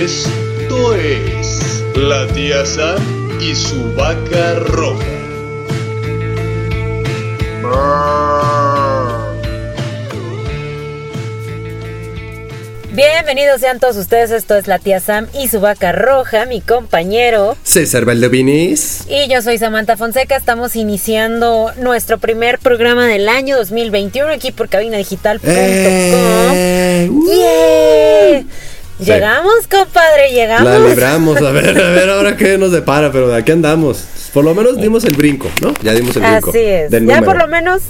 Esto es la tía Sam y su vaca roja. Bienvenidos sean todos ustedes, esto es la tía Sam y su vaca roja, mi compañero. César Valdovinis. Y yo soy Samantha Fonseca, estamos iniciando nuestro primer programa del año 2021 aquí por cabinadigital.com. Eh, uh. ¡Yeah! Llegamos, compadre, llegamos. La libramos, a ver, a ver ahora qué nos depara, pero de aquí andamos. Por lo menos dimos el brinco, ¿no? Ya dimos el brinco. Así es. del ya número. por lo menos,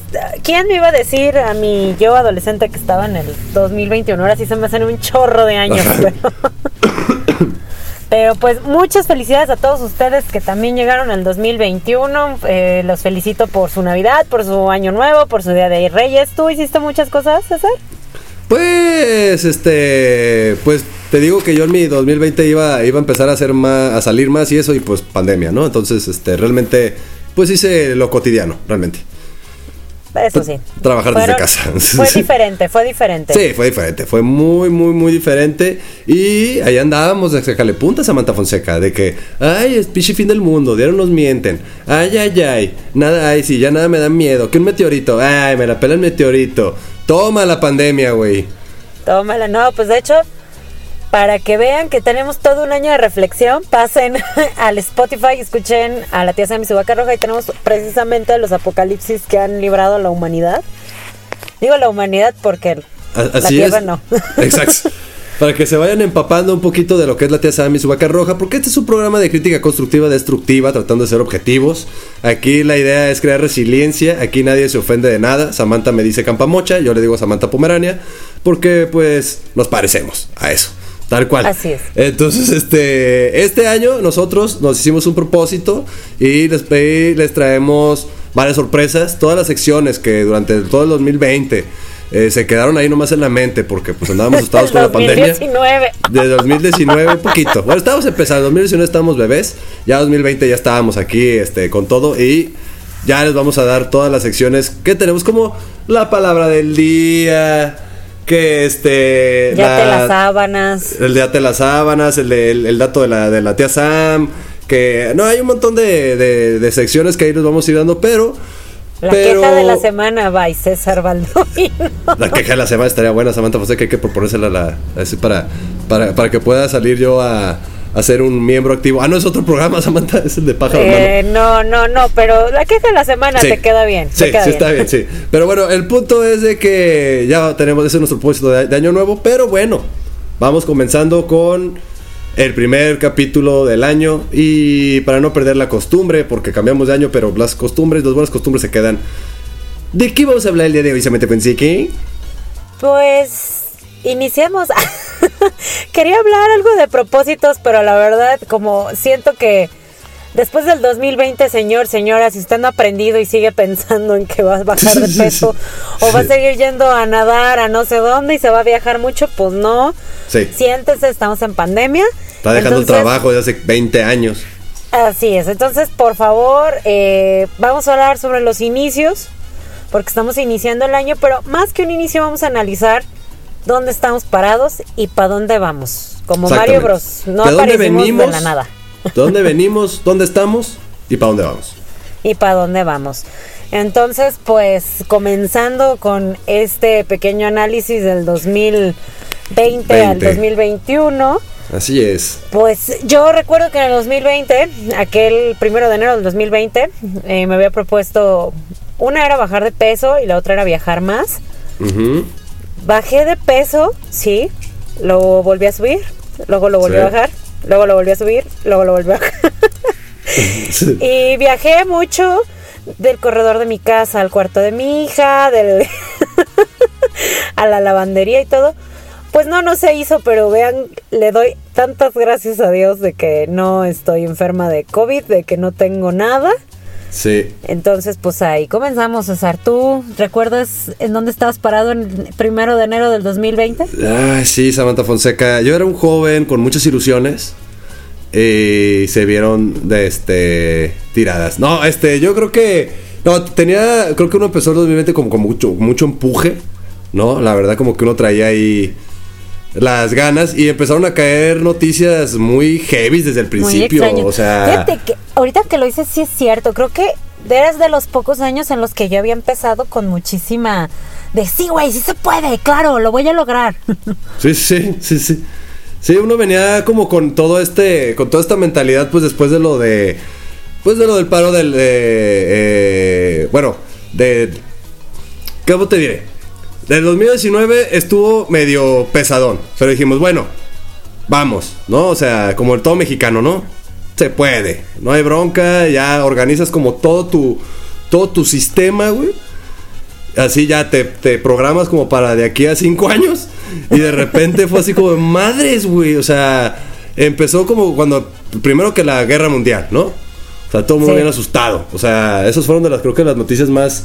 ¿quién me iba a decir a mi yo adolescente que estaba en el 2021? Ahora sí se me hacen un chorro de años, pero... Pero pues muchas felicidades a todos ustedes que también llegaron al 2021. Eh, los felicito por su Navidad, por su Año Nuevo, por su Día de Reyes. ¿Tú hiciste muchas cosas, César? Pues, este, pues te digo que yo en mi 2020 iba, iba a empezar a hacer más, a salir más y eso y pues pandemia, ¿no? Entonces, este, realmente, pues hice lo cotidiano, realmente. Eso sí. Trabajar desde casa. Fue diferente, fue diferente. Sí, fue diferente, fue muy, muy, muy diferente. Y ahí andábamos de sacarle punta a Samantha Fonseca, de que, ay, es pichi fin del mundo, dieron nos mienten. Ay, ay, ay, nada, ay, sí, ya nada me da miedo. Que un meteorito, ay, me la pela el meteorito. Toma la pandemia, güey. Tómala, no, pues de hecho, para que vean que tenemos todo un año de reflexión, pasen al Spotify, escuchen a la tía Sam y su vaca roja y tenemos precisamente los apocalipsis que han librado a la humanidad. Digo la humanidad porque A- la Así tierra es. no. Exacto. Para que se vayan empapando un poquito de lo que es la tía Sam y su vaca roja, porque este es un programa de crítica constructiva, destructiva, tratando de ser objetivos. Aquí la idea es crear resiliencia, aquí nadie se ofende de nada. Samantha me dice campamocha, yo le digo Samantha Pomerania, porque pues nos parecemos a eso. Tal cual. Así es. Entonces, este, este año nosotros nos hicimos un propósito y les, y les traemos varias sorpresas. Todas las secciones que durante todo el 2020 eh, se quedaron ahí nomás en la mente porque pues andábamos asustados con la pandemia. 2019. De 2019 un poquito. Bueno, estábamos empezando, 2019 estábamos bebés, ya 2020 ya estábamos aquí este, con todo y ya les vamos a dar todas las secciones que tenemos como la palabra del día, que este... Ya te la- las sábanas. el de las sábanas, el, de- el, el dato de la, de la tía Sam, que no, hay un montón de, de- de secciones que ahí les vamos a ir dando, pero... La pero queja de la semana, by César Baldovino. La queja de la semana estaría buena, Samantha José, que hay que proponérsela la, así para, para, para que pueda salir yo a, a ser un miembro activo. Ah, no, es otro programa, Samantha, es el de pájaro. Eh, no, no, no, pero la queja de la semana Sí. te queda bien. Sí, te queda sí está bien, sí. Pero bueno, el punto es de que ya tenemos ese es nuestro propósito de, de año nuevo, pero bueno, vamos comenzando con el primer capítulo del año y para no perder la costumbre, porque cambiamos de año, pero las costumbres, las buenas costumbres se quedan. ¿De qué vamos a hablar el día de hoy, Samantha Fonseca? Pues iniciemos. Quería hablar algo de propósitos, pero la verdad, como siento que después del 2020, señor, señora, si usted no ha aprendido y sigue pensando en que va a bajar de peso o va a seguir yendo a nadar a no sé dónde y se va a viajar mucho, pues no. Sí. Siéntese, estamos en pandemia. Está dejando Entonces, el trabajo de hace 20 años. Así es, entonces por favor, eh, vamos a hablar sobre los inicios, porque estamos iniciando el año, pero más que un inicio vamos a analizar dónde estamos parados y para dónde vamos. Como Mario. Bros. No ¿De dónde venimos? de la nada. ¿De dónde venimos? ¿Dónde estamos? ¿Y para dónde vamos? y para dónde vamos. Entonces, pues comenzando con este pequeño análisis del 2020 al 20. 2021. Así es. Pues yo recuerdo que en el 2020, aquel primero de enero del 2020, eh, me había propuesto, una era bajar de peso y la otra era viajar más. Bajé de peso, sí, lo volví a subir, luego lo volví Sí. a bajar, luego lo volví a subir, luego lo volví a bajar. Sí. y viajé mucho del corredor de mi casa al cuarto de mi hija, del a la lavandería y todo. Pues no, no se hizo, pero vean, le doy tantas gracias a Dios de que no estoy enferma de COVID, de que no tengo nada. Sí. Entonces, pues ahí comenzamos, César. ¿Tú recuerdas en dónde estabas parado en el primero de enero del 2020? Ay, sí, Samantha Fonseca. Yo era un joven con muchas ilusiones. Y se vieron de este tiradas. No, este, yo creo que. No, tenía. Creo que uno empezó el 2020 como con mucho, mucho empuje. ¿No? La verdad, como que uno traía ahí. Las ganas y empezaron a caer noticias muy heavy desde el principio. O sea, Fíjate que ahorita que lo dices sí es cierto. Creo que eres de los pocos años en los que yo había empezado con muchísima de sí, güey, sí se puede, claro, lo voy a lograr. sí, sí, sí, sí. Sí, uno venía como con todo este, con toda esta mentalidad, pues después de lo de, pues de lo del paro del, de, eh, bueno, de, ¿cómo te diré? Del 2019 estuvo medio pesadón, pero dijimos, bueno, vamos, ¿no? O sea, como el todo mexicano, ¿no? Se puede, no hay bronca, ya organizas como todo tu, todo tu sistema, güey. Así ya te, te programas como para de aquí a cinco años. Y de repente fue así como, madres, güey. O sea, empezó como cuando, primero que la guerra mundial, ¿no? O sea, todo el mundo Sí. bien asustado. O sea, esos fueron de las, creo que las noticias más,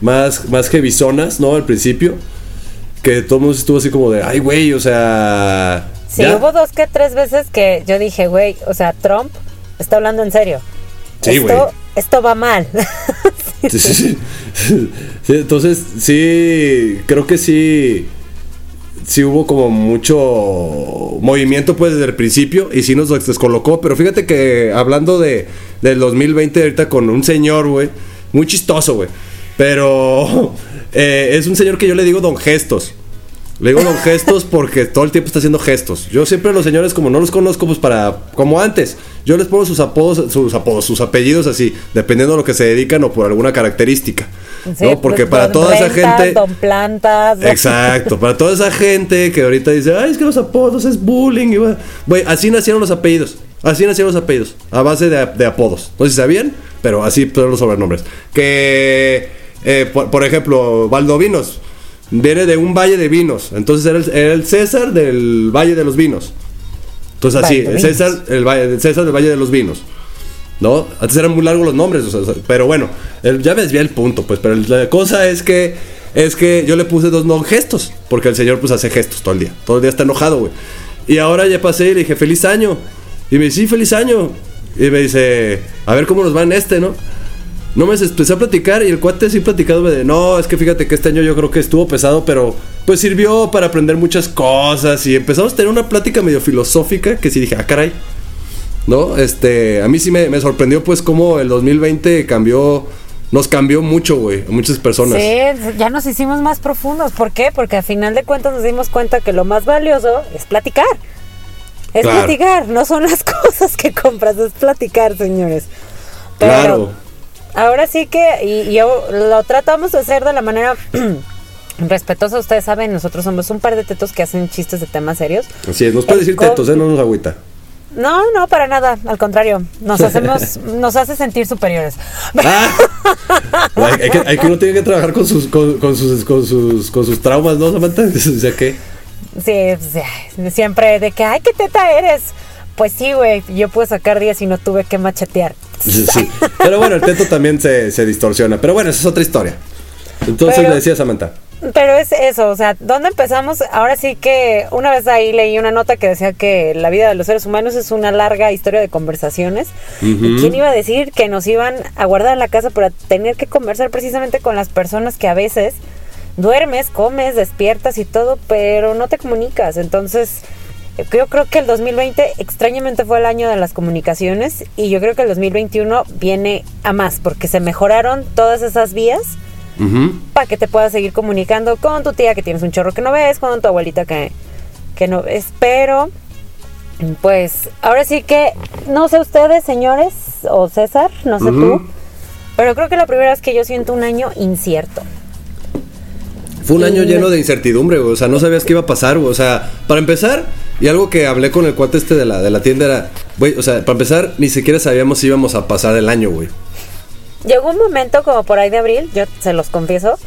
más, más heavyzonas, ¿no? Al principio. Que todo el mundo estuvo así como de, ay, güey, o sea... Sí, ya". hubo dos que tres veces que yo dije, güey, o sea, Trump está hablando en serio. Sí, esto, güey. esto va mal. Sí, sí, sí. Sí, entonces, sí, creo que sí. Sí hubo como mucho movimiento pues desde el principio y sí nos descolocó. Pero fíjate que hablando de, del 2020 ahorita con un señor, güey, muy chistoso, güey. Pero eh, es un señor que yo le digo Don Gestos. Le digo Don Gestos porque todo el tiempo está haciendo gestos. Yo siempre a los señores, como no los conozco, pues para. como antes. Yo les pongo sus apodos, sus apodos, sus apellidos así, dependiendo de lo que se dedican o por alguna característica. Sí, ¿No? Porque pues, para don toda esa gente. Don Plantas. don- Exacto, para toda esa gente que ahorita dice, ay, es que los apodos es bullying. y va". Güey, así nacieron los apellidos. Así nacieron los apellidos. A base de, de apodos. No sé si sabían, pero así son los sobrenombres. Que, eh, por, por ejemplo, Valdovinos viene de un valle de vinos. Entonces era el, era el César del Valle de los Vinos. Entonces así, el. César, el, valle- el César del Valle de los Vinos. ¿No? Antes eran muy largos los nombres, o sea, o sea, pero bueno, el- ya me desvié el punto, pues, pero la cosa es que es que yo le puse dos no gestos, porque el señor pues hace gestos todo el día, todo el día está enojado, güey. Y ahora ya pasé y le dije, feliz año. Y me dice, sí, feliz año. Y me dice, a ver cómo nos va en este, ¿no? No me empecé a platicar y el cuate sí platicado de, no, es que fíjate que este año yo creo que estuvo pesado, pero pues sirvió para aprender muchas cosas y empezamos a tener una plática medio filosófica que sí dije, ah, caray. ¿No? Este, a mí sí me, me sorprendió pues cómo el 2020 cambió, nos cambió mucho, güey, a muchas personas. Sí, ya nos hicimos más profundos. ¿Por qué? Porque a final de cuentas nos dimos cuenta que lo más valioso es platicar. Es Claro. platicar, no son las cosas que compras, es platicar, señores. Pero Claro. Ahora sí que, y, yo lo tratamos de hacer de la manera respetuosa. Ustedes saben, nosotros somos un par de tetos que hacen chistes de temas serios. Así es, nos puede decir tetos, ¿eh? No nos agüita. No, no, para nada. Al contrario, nos hacemos, nos hace sentir superiores. Ah, hay, que, hay que uno tiene que trabajar con sus, con, con sus, con sus, con sus traumas, ¿no, Samantha? O sea, ¿qué? Sí, pues, ay, siempre de que, ay, qué teta eres. Pues sí, güey, yo pude sacar 10 y no tuve que machetear. Sí, sí. Pero bueno, el teto también se, se distorsiona. Pero bueno, esa es otra historia. Entonces Pero- le decía Samantha. Pero es eso, o sea, ¿dónde empezamos? Ahora sí que una vez ahí leí una nota que decía que la vida de los seres humanos es una larga historia de conversaciones. ¿Y quién iba a decir que nos iban a guardar en la casa para tener que conversar precisamente con las personas que a veces duermes, comes, despiertas y todo, pero no te comunicas? Entonces, yo creo que el 2020 extrañamente fue el año de las comunicaciones y yo creo que el 2021 viene a más porque se mejoraron todas esas vías para que te puedas seguir comunicando con tu tía que tienes un chorro que no ves, con tu abuelita que, que no ves. Pero, pues, ahora sí que, no sé ustedes, señores, o César, no sé tú, pero creo que la primera vez que yo siento un año incierto. Fue un año lleno de incertidumbre. O sea, no sabías qué iba a pasar. O sea, para empezar, y algo que hablé con el cuate este de la, de la tienda era, güey, o sea, para empezar, ni siquiera sabíamos si íbamos a pasar el año, güey. Llegó un momento como por ahí de abril, yo se los confieso,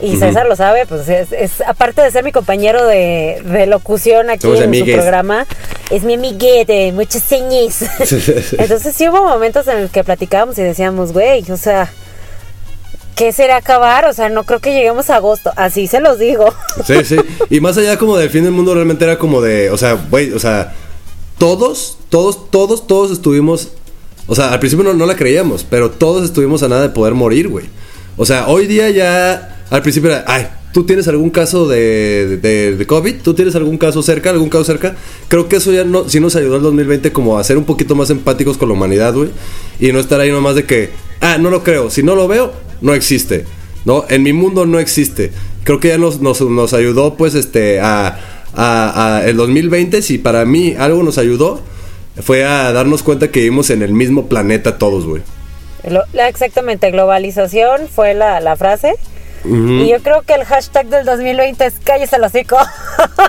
y. César lo sabe, pues es, es- aparte de ser mi compañero de, de locución aquí Somos en su programa, es mi amiguete, muchas señas. Entonces sí hubo momentos en los que platicábamos y decíamos, güey, o sea, ¿qué será acabar? O sea, no creo que lleguemos a agosto, así se los digo. Sí, sí. Y más allá como del fin del mundo, realmente era como de, o sea, güey, o sea, todos, todos, todos, todos estuvimos, o sea, al principio no, no la creíamos, pero todos estuvimos a nada de poder morir, güey. O sea, hoy día ya, al principio era, ay, ¿Tú tienes algún caso de, de, de COVID? ¿Tú tienes algún caso cerca? ¿Algún caso cerca? Creo que eso ya no, sí nos ayudó el 2020 como a ser un poquito más empáticos con la humanidad, güey. Y no estar ahí nomás de que, ah, no lo creo. Si no lo veo, no existe. ¿No? En mi mundo no existe. Creo que ya nos, nos, nos ayudó, pues, este, a, a, a el 2020. Si para mí algo nos ayudó, fue a darnos cuenta que vivimos en el mismo planeta todos, güey. Exactamente, globalización fue la, la frase. Y yo creo que el hashtag del 2020 es cállese el hocico.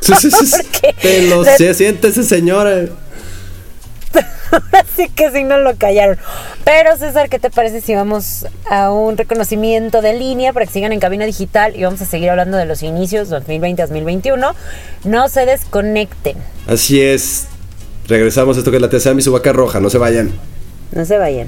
Sí, sí, sí, Te lo de- siéntese, señora. Así que sí no lo callaron. Pero César, ¿qué te parece si vamos a un reconocimiento de línea para que sigan en cabina digital y vamos a seguir hablando de los inicios 2020-2021? No se desconecten, Así es. Regresamos a esto que es la TSA mi su vaca roja, no se vayan. no se vayan.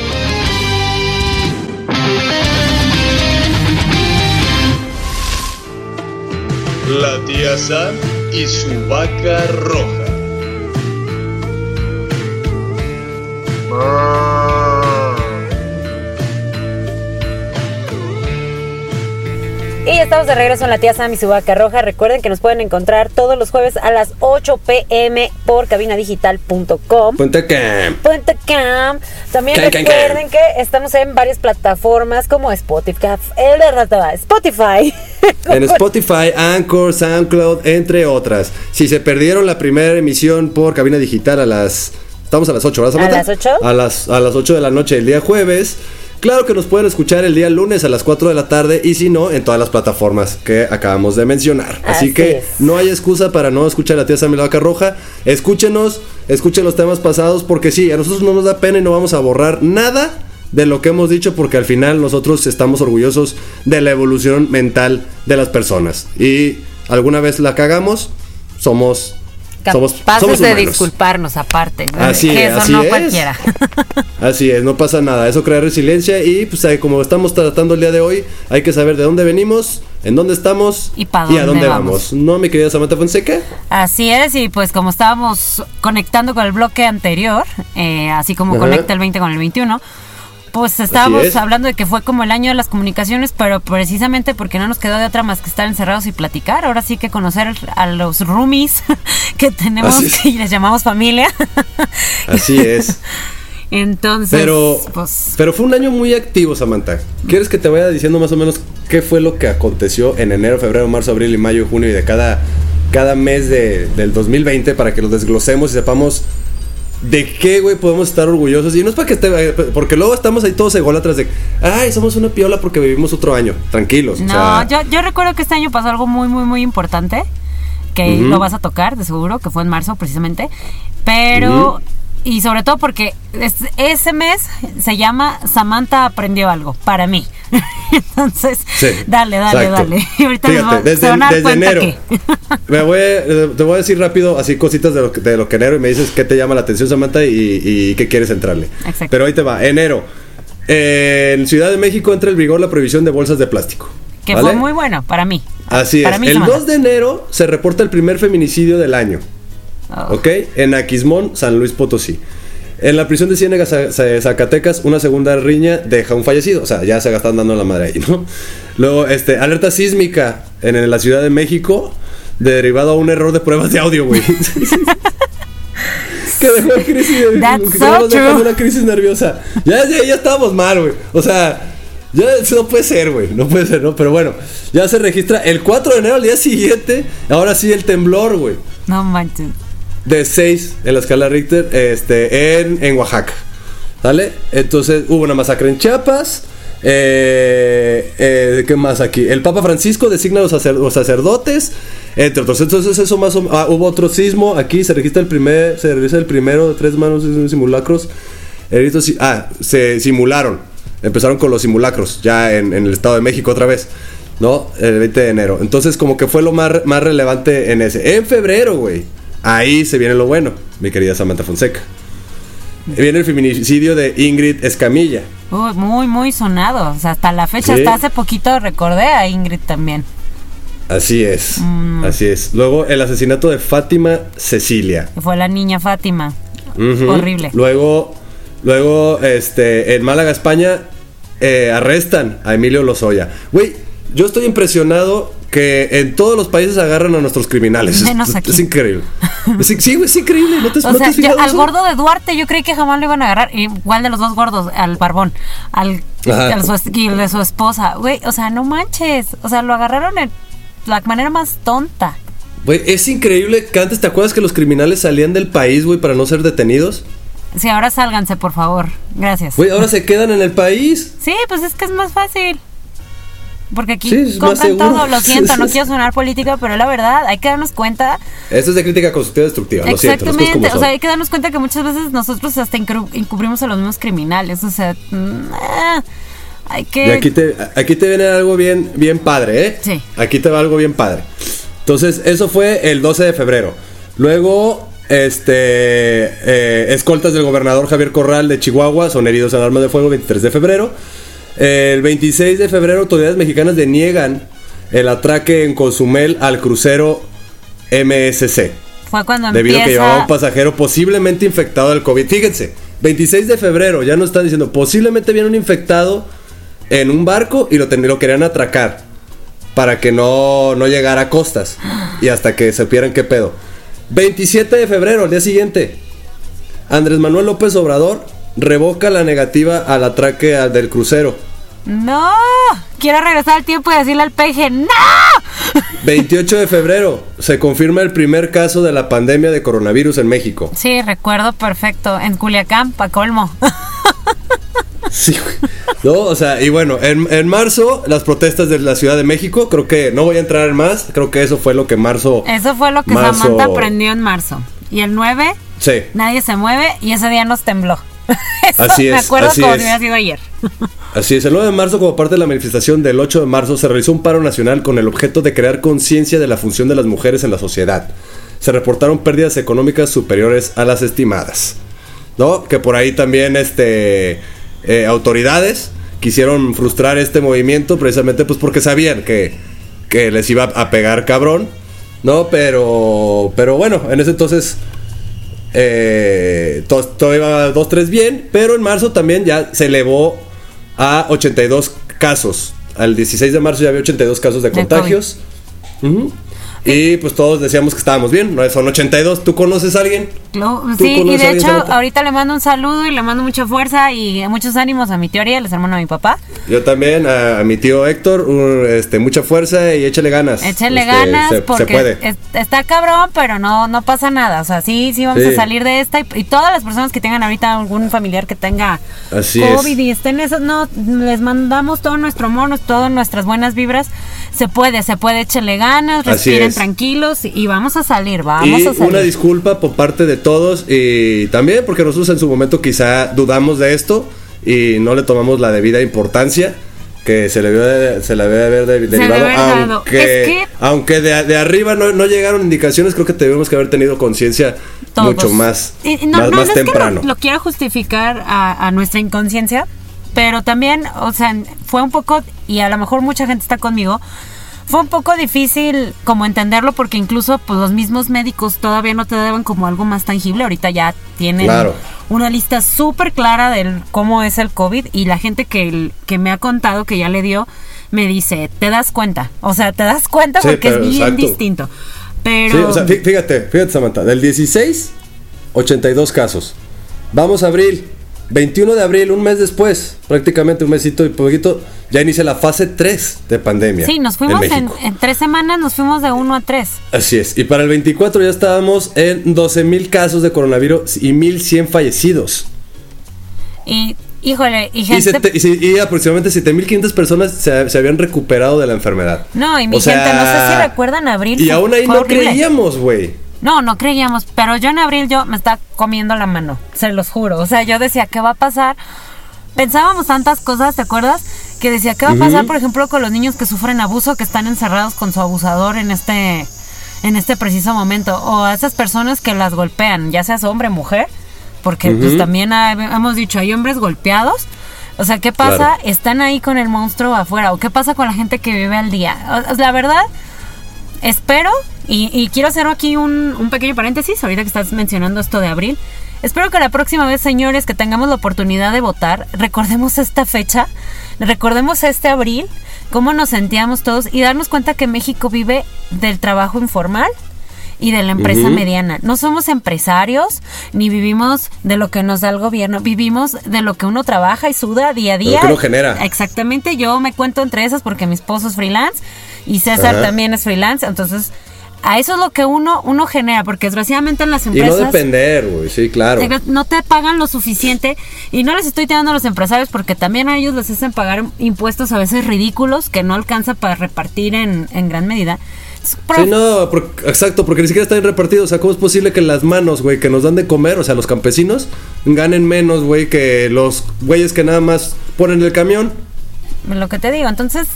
La tía Sam y su vaca roja. Y ya estamos de regreso en la tía Sam y su vaca roja. Recuerden que nos pueden encontrar todos los jueves a las 8 pm por cabinadigital.com. Puente Cam. Punto com. También Can, can, recuerden que estamos en varias plataformas como Spotify, Spotify. En Spotify, Anchor, SoundCloud, entre otras. Si se perdieron la primera emisión por cabina digital a las. Estamos a las 8, ¿verdad, Samantha? ¿A las 8? A las, a las 8 de la noche el día jueves. Claro que nos pueden escuchar el día lunes a las 4 de la tarde y si no, en todas las plataformas que acabamos de mencionar. Así, Así que es. no hay excusa para no escuchar a la tía Sam y la vaca roja. Escúchenos, escuchen los temas pasados porque sí, a nosotros no nos da pena y no vamos a borrar nada de lo que hemos dicho porque al final nosotros estamos orgullosos de la evolución mental de las personas. Y alguna vez la cagamos, somos... Somos, Capaces somos de disculparnos aparte. Así que es, eso así no es. cualquiera. Así es, no pasa nada. Eso crea resiliencia y pues ahí, como estamos tratando el día de hoy, hay que saber de dónde venimos, en dónde estamos Y pa' a dónde dónde vamos. vamos. ¿No, mi querida Samantha Fonseca? Así es, y pues como estábamos conectando con el bloque anterior, eh, así como Ajá. conecta el 20 con el 21, pues estábamos es. hablando de que fue como el año de las comunicaciones, pero precisamente porque no nos quedó de otra más que estar encerrados y platicar. Ahora sí que conocer a los roomies que tenemos, es. que les llamamos familia. Así es. Entonces, Pero, pues pero fue un año muy activo, Samantha. ¿Quieres que te vaya diciendo más o menos qué fue lo que aconteció en enero, febrero, marzo, abril y mayo, junio y de cada, cada mes de- del 2020 para que lo desglosemos y sepamos de qué, güey, podemos estar orgullosos? Y no es para que esté, eh, porque luego estamos ahí todos ególatras de, ay, somos una piola porque vivimos otro año. Tranquilos. o No, sea, yo, yo recuerdo que este año pasó algo muy, muy, muy importante, que Ujú. lo vas a tocar, de seguro, que fue en marzo precisamente, pero. Y sobre todo porque es- ese mes se llama Samantha aprendió algo, para mí. Entonces, Sí, dale, dale, exacto. dale. Y ahorita Fíjate, va- desde, se van a dar desde enero. que- Me voy, a- te voy a decir rápido así cositas de lo, que- de lo que enero y me dices qué te llama la atención, Samantha, y, y qué quieres entrarle. Exacto. Pero ahí te va. Enero. Eh, en Ciudad de México entra en vigor la prohibición de bolsas de plástico. que ¿vale? fue muy bueno para mí. Así para es. mí, el Samantha. 2 de enero se reporta el primer feminicidio del año. Oh. ¿Ok? En Aquismón, San Luis Potosí. En la prisión de Za- Zacatecas, una segunda riña deja un fallecido. O sea, ya se están dando la madre ahí, ¿no? Luego, este, alerta sísmica en la Ciudad de México, derivado a un error de pruebas de audio, güey. que dejó en crisis, que so dejó una crisis nerviosa. Ya, ya, ya estábamos mal, güey. O sea, ya eso no puede ser, güey. No puede ser, ¿no? Pero bueno, ya se registra el 4 de enero al día siguiente. Ahora sí, el temblor, güey No manches. De 6 en la escala Richter este, en, en Oaxaca. ¿Sale? Entonces hubo una masacre en Chiapas. Eh, eh, ¿Qué más aquí? El Papa Francisco designa a los, sacer- sacerdotes, entre otros. Entonces eso más o ah, hubo otro sismo. Aquí se registra el primer, se realiza el primero de tres manos simulacros. Ah, se simularon. Empezaron con los simulacros ya en, en el Estado de México otra vez. ¿No? El 20 de enero. Entonces como que fue lo más, más relevante en ese. En febrero, güey. Ahí se viene lo bueno, mi querida Samantha Fonseca. Viene el feminicidio de Ingrid Escamilla. Uy, muy, muy sonado. O sea, hasta la fecha, Sí. hasta hace poquito recordé a Ingrid también. Así es, Mm. así es. Luego el asesinato de Fátima Cecilia. Que fue la niña Fátima. Horrible. Luego, luego, este, en Málaga, España, eh, arrestan a Emilio Lozoya. Güey, yo estoy impresionado que en todos los países agarran a nuestros criminales. Menos es, aquí. es increíble. Es- sí, güey, es increíble. ¿No te, O no sea, yo- al eso? gordo de Duarte yo creí que jamás lo iban a agarrar. Igual de los dos gordos, al barbón, al, al su, y de su esposa. Güey, o sea, no manches. O sea, lo agarraron en la manera más tonta. Güey, es increíble que antes te acuerdas que los criminales salían del país, güey, para no ser detenidos. Sí, ahora sálganse, por favor. Gracias. Güey, ahora se quedan en el país. Sí, pues es que es más fácil. Porque aquí Sí, compran todo. Lo siento, no quiero sonar política, pero la verdad, hay que darnos cuenta. Esto es de crítica constructiva destructiva. Lo siento, como O sea, hay que darnos cuenta que muchas veces nosotros hasta encubrimos a los mismos criminales. O sea, hay que. Y aquí te, aquí te viene algo bien, bien padre, ¿eh? Sí. Aquí te va algo bien padre. Entonces, eso fue el 12 de febrero. Luego, este, eh, escoltas del gobernador Javier Corral de Chihuahua son heridos en armas de fuego el 23 de febrero. El 26 de febrero, autoridades mexicanas deniegan el atraque en Cozumel al crucero MSC. Fue cuando Debido a que llevaba un pasajero posiblemente infectado del COVID. Fíjense, 26 de febrero, ya nos están diciendo, posiblemente viene un infectado en un barco y lo, ten- lo querían atracar para que no, no llegara a costas y hasta que supieran qué pedo. 27 de febrero, al día siguiente, Andrés Manuel López Obrador revoca la negativa al atraque al- del crucero. ¡No! Quiero regresar al tiempo y decirle al peje, ¡No! 28 de febrero, se confirma el primer caso de la pandemia de coronavirus en México. Sí, recuerdo perfecto. En Culiacán, pa' colmo. Sí. No, o sea, y bueno, en, en marzo, las protestas de la Ciudad de México, creo que no voy a entrar en más, creo que eso fue lo que marzo. Eso fue lo que Marzo. Samantha aprendió en marzo. Y el 9, Sí. nadie se mueve y ese día nos tembló. Eso Así me es, acuerdo así como es. si hubiera sido ayer. Así es, el 9 de marzo, como parte de la manifestación del 8 de marzo, se realizó un paro nacional con el objeto de crear conciencia de la función de las mujeres en la sociedad. Se reportaron pérdidas económicas superiores a las estimadas. ¿No? Que por ahí también este eh, autoridades quisieron frustrar este movimiento precisamente pues porque sabían que, que les iba a pegar cabrón. ¿No? Pero. Pero bueno, en ese entonces. Eh, todo, todo iba 2-3 bien, pero en marzo también ya se elevó a 82 casos. Al 16 de marzo ya había 82 casos de De contagios. Ujú. Y pues todos decíamos que estábamos bien, no son 82. ¿Tú conoces a alguien? ¿Tú sí, y de hecho, ahorita le mando un saludo y le mando mucha fuerza y muchos ánimos a mi teoría, les hermano a mi papá. Yo también, a, a mi tío Héctor, un- este, mucha fuerza y échale ganas. Échale Este, ganas se- se porque puede. es- está cabrón, pero no, no pasa nada. O sea, sí, sí vamos Sí. a salir de esta. Y, y todas las personas que tengan ahorita algún familiar que tenga Así COVID es. y estén eso, no, les mandamos todo nuestro amor, todas nuestras buenas vibras. Se puede, se puede, échale ganas, respiren es. tranquilos y vamos a salir, vamos y a salir. una disculpa por parte de todos y también porque nosotros en su momento quizá dudamos de esto y no le tomamos la debida importancia que se le de- se le debe haber de- derivado, aunque, Es que- aunque de, de arriba no, no llegaron indicaciones, creo que tuvimos que haber tenido conciencia mucho más, Y- y no, más, no, más no es que lo- temprano. lo, quiero justificar a, a nuestra inconsciencia, pero también, o sea, fue un poco, y a lo mejor mucha gente está conmigo, fue un poco difícil como entenderlo porque incluso pues los mismos médicos todavía no te daban como algo más tangible, ahorita ya tienen Claro. una lista súper clara del cómo es el COVID y la gente que, que me ha contado que ya le dio me dice, te das cuenta, o sea, te das cuenta Sí, porque es bien exacto. distinto. Pero Sí, o sea, fí- fíjate, fíjate Samantha, del 16, 82 casos. Vamos a abril, 21 de abril, un mes después, prácticamente un mesito y poquito, ya inicia la fase 3 de pandemia. Sí, nos fuimos en, tres semanas, nos fuimos de uno a tres. Así es. Y para el 24 ya estábamos en 12 mil casos de coronavirus y 1100 fallecidos. Y, híjole, y Y, gente... sete- y si- y aproximadamente 7500 personas se, se habían recuperado de la enfermedad. No, y mi O sea, gente, no sé si recuerdan abril. Y aún ahí no horrible. creíamos, güey. No, no creíamos, pero yo en abril yo me estaba comiendo la mano, se los juro. O sea, yo decía, ¿qué va a pasar? Pensábamos tantas cosas, ¿te acuerdas? Que decía, ¿qué va a pasar, por ejemplo, con los niños que sufren abuso, que están encerrados con su abusador en este, en este preciso momento? O a esas personas que las golpean, ya seas hombre mujer, porque pues también hemos dicho, hay hombres golpeados. O sea, ¿qué pasa? Claro. Están ahí con el monstruo afuera. ¿O qué pasa con la gente que vive al día? O- la verdad, espero, y, y quiero hacer aquí un, un pequeño paréntesis, ahorita que estás mencionando esto de abril. Espero que la próxima vez, señores, que tengamos la oportunidad de votar, recordemos esta fecha, recordemos este abril, cómo nos sentíamos todos y darnos cuenta que México vive del trabajo informal y de la empresa mediana. No somos empresarios ni vivimos de lo que nos da el gobierno, vivimos de lo que uno trabaja y suda día a lo día. que uno genera. Exactamente, yo me cuento entre esas porque mi esposo es freelance y César Ajá. también es freelance, entonces a eso es lo que uno uno genera, porque desgraciadamente en las Y no empresas depender, güey. Sí, claro. no te pagan lo suficiente y no les estoy tirando a los empresarios porque también a ellos les hacen pagar impuestos a veces ridículos que no alcanza para repartir en, en gran medida. Sí, no, exacto, porque ni siquiera están repartidos. O sea, ¿cómo es posible que las manos, güey, que nos dan de comer, o sea, los campesinos, ganen menos, güey, que los güeyes que nada más ponen el camión? lo que te digo. Entonces,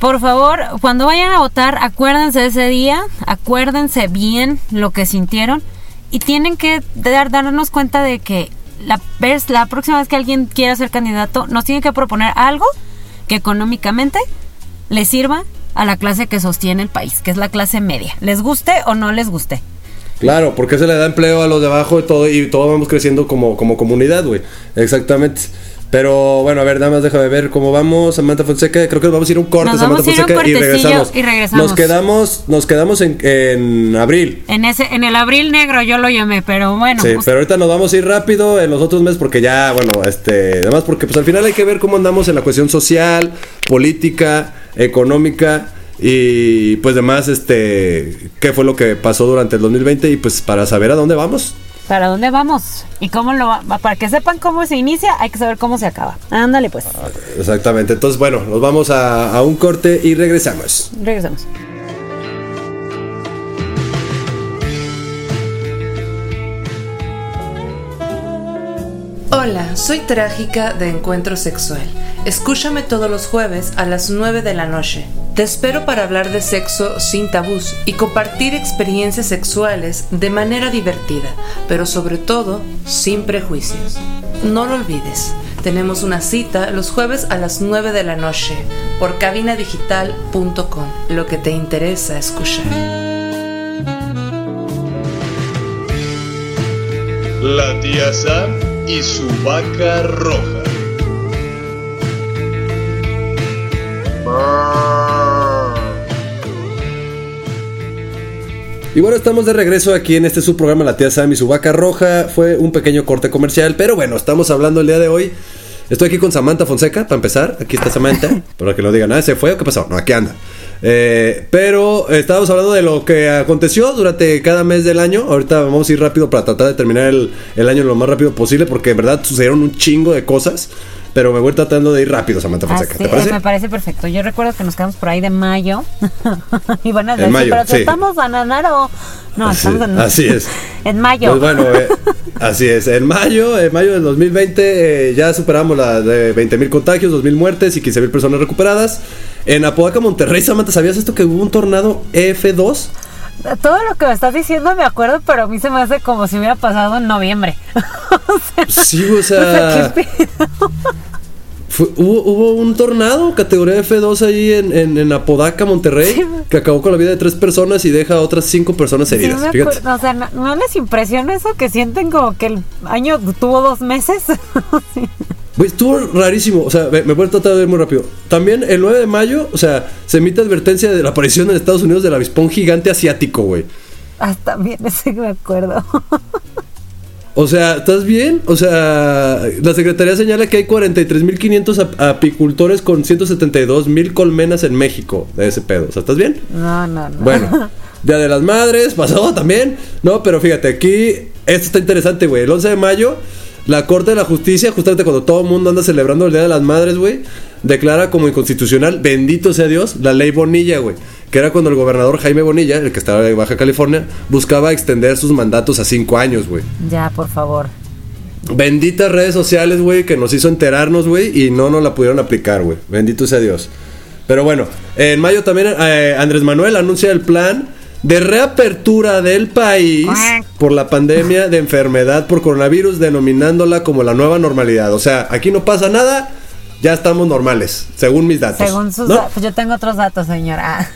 por favor, cuando vayan a votar, acuérdense de ese día, acuérdense bien lo que sintieron y tienen que dar, darnos cuenta de que la, la próxima vez que alguien quiera ser candidato, nos tiene que proponer algo que económicamente le sirva a la clase que sostiene el país, que es la clase media, les guste o no les guste. Claro, porque se le da empleo a los de abajo y todo, y todos vamos creciendo como, como comunidad, güey. Exactamente. Pero bueno, a ver, nada más déjame ver cómo vamos. Samantha Fonseca, creo que vamos a ir un corte, Nos Samantha un Fonseca, y regresamos. y regresamos. Nos quedamos, nos quedamos en, en abril. En ese, en el abril negro yo lo llamé, pero bueno, Sí, pues, pero ahorita nos vamos a ir rápido en los otros meses porque ya, bueno, este, además porque pues al final hay que ver cómo andamos en la cuestión social, política, económica y pues demás, este, qué fue lo que pasó durante el 2020 y pues para saber a dónde vamos. ¿Para dónde vamos? Y cómo lo va- para que sepan cómo se inicia, hay que saber cómo se acaba. Ándale pues. Exactamente, entonces bueno, nos vamos a, a un corte y regresamos. Regresamos. Hola, soy Trágica de Encuentro Sexual. Escúchame todos los jueves a las 9 de la noche. Te espero para hablar de sexo sin tabús y compartir experiencias sexuales de manera divertida, pero sobre todo sin prejuicios. No lo olvides, tenemos una cita los jueves a las 9 de la noche por cabinadigital.com, lo que te interesa escuchar. La tía Sam y su vaca roja. Y bueno, estamos de regreso aquí en este subprograma La Tía Sam y su vaca roja. Fue un pequeño corte comercial, pero bueno, estamos hablando el día de hoy. Estoy aquí con Samantha Fonseca, para empezar. Aquí está Samantha. Para que no digan, ah, ¿se fue o qué pasó? No, aquí anda. Eh, pero estábamos hablando de lo que aconteció durante cada mes del año. Ahorita vamos a ir rápido para tratar de terminar el, el año lo más rápido posible, porque en verdad sucedieron un chingo de cosas. Pero me voy tratando de ir rápido, Samantha Fonseca. Así, ¿Te parece? me parece perfecto. Yo recuerdo que nos quedamos por ahí de mayo. y van a En decir, mayo, pero sí. estamos en enero. No, Así- estamos en así es. en mayo. Pues bueno, eh, así es. En mayo, en mayo del 2020 eh, ya superamos la de 20 mil contagios, 2 mil muertes y 15 mil personas recuperadas. En Apodaca, Monterrey, Samantha, ¿sabías esto que hubo un tornado F2? Todo lo que me estás diciendo me acuerdo, pero a mí se me hace como si hubiera pasado en noviembre. o sea, Sí, o o sea, sea, ¿qué pedo? fue- hubo, hubo un tornado categoría F2 ahí en, en, en Apodaca, Monterrey, Sí, que acabó con la vida de tres personas y deja a otras cinco personas heridas. acuerdo. O sea, ¿no, no les impresiona eso que sienten como que el año tuvo dos meses? Sí. Güey, estuvo rarísimo. O sea, me, me voy a tratar de ir muy rápido. También el 9 de mayo, o sea, se emite advertencia de la aparición en Estados Unidos del avispón gigante asiático, güey. Hasta bien, ese me acuerdo. O sea, ¿estás bien? O sea, la Secretaría señala que hay 43.500 ap- apicultores con 172.000 colmenas en México de ese pedo. O sea, ¿estás bien? No, no, no. Bueno, Día de las Madres, pasó también. No, pero fíjate, aquí, esto está interesante, güey. El 11 de mayo la Corte de la Justicia, justamente cuando todo el mundo anda celebrando el Día de las Madres, güey, declara como inconstitucional, bendito sea Dios, la ley Bonilla, güey. Que era cuando el gobernador Jaime Bonilla, el que estaba en Baja California, buscaba extender sus mandatos a cinco años, güey. Ya, por favor. Benditas redes sociales, güey, que nos hizo enterarnos, güey, y no nos la pudieron aplicar, güey. Bendito sea Dios. Pero bueno, en mayo también eh, Andrés Manuel anuncia el plan de reapertura del país por la pandemia de enfermedad por coronavirus, denominándola como la nueva normalidad. O sea, aquí no pasa nada, ya estamos normales, según mis datos. Según sus ¿no? datos. Yo tengo otros datos, señora.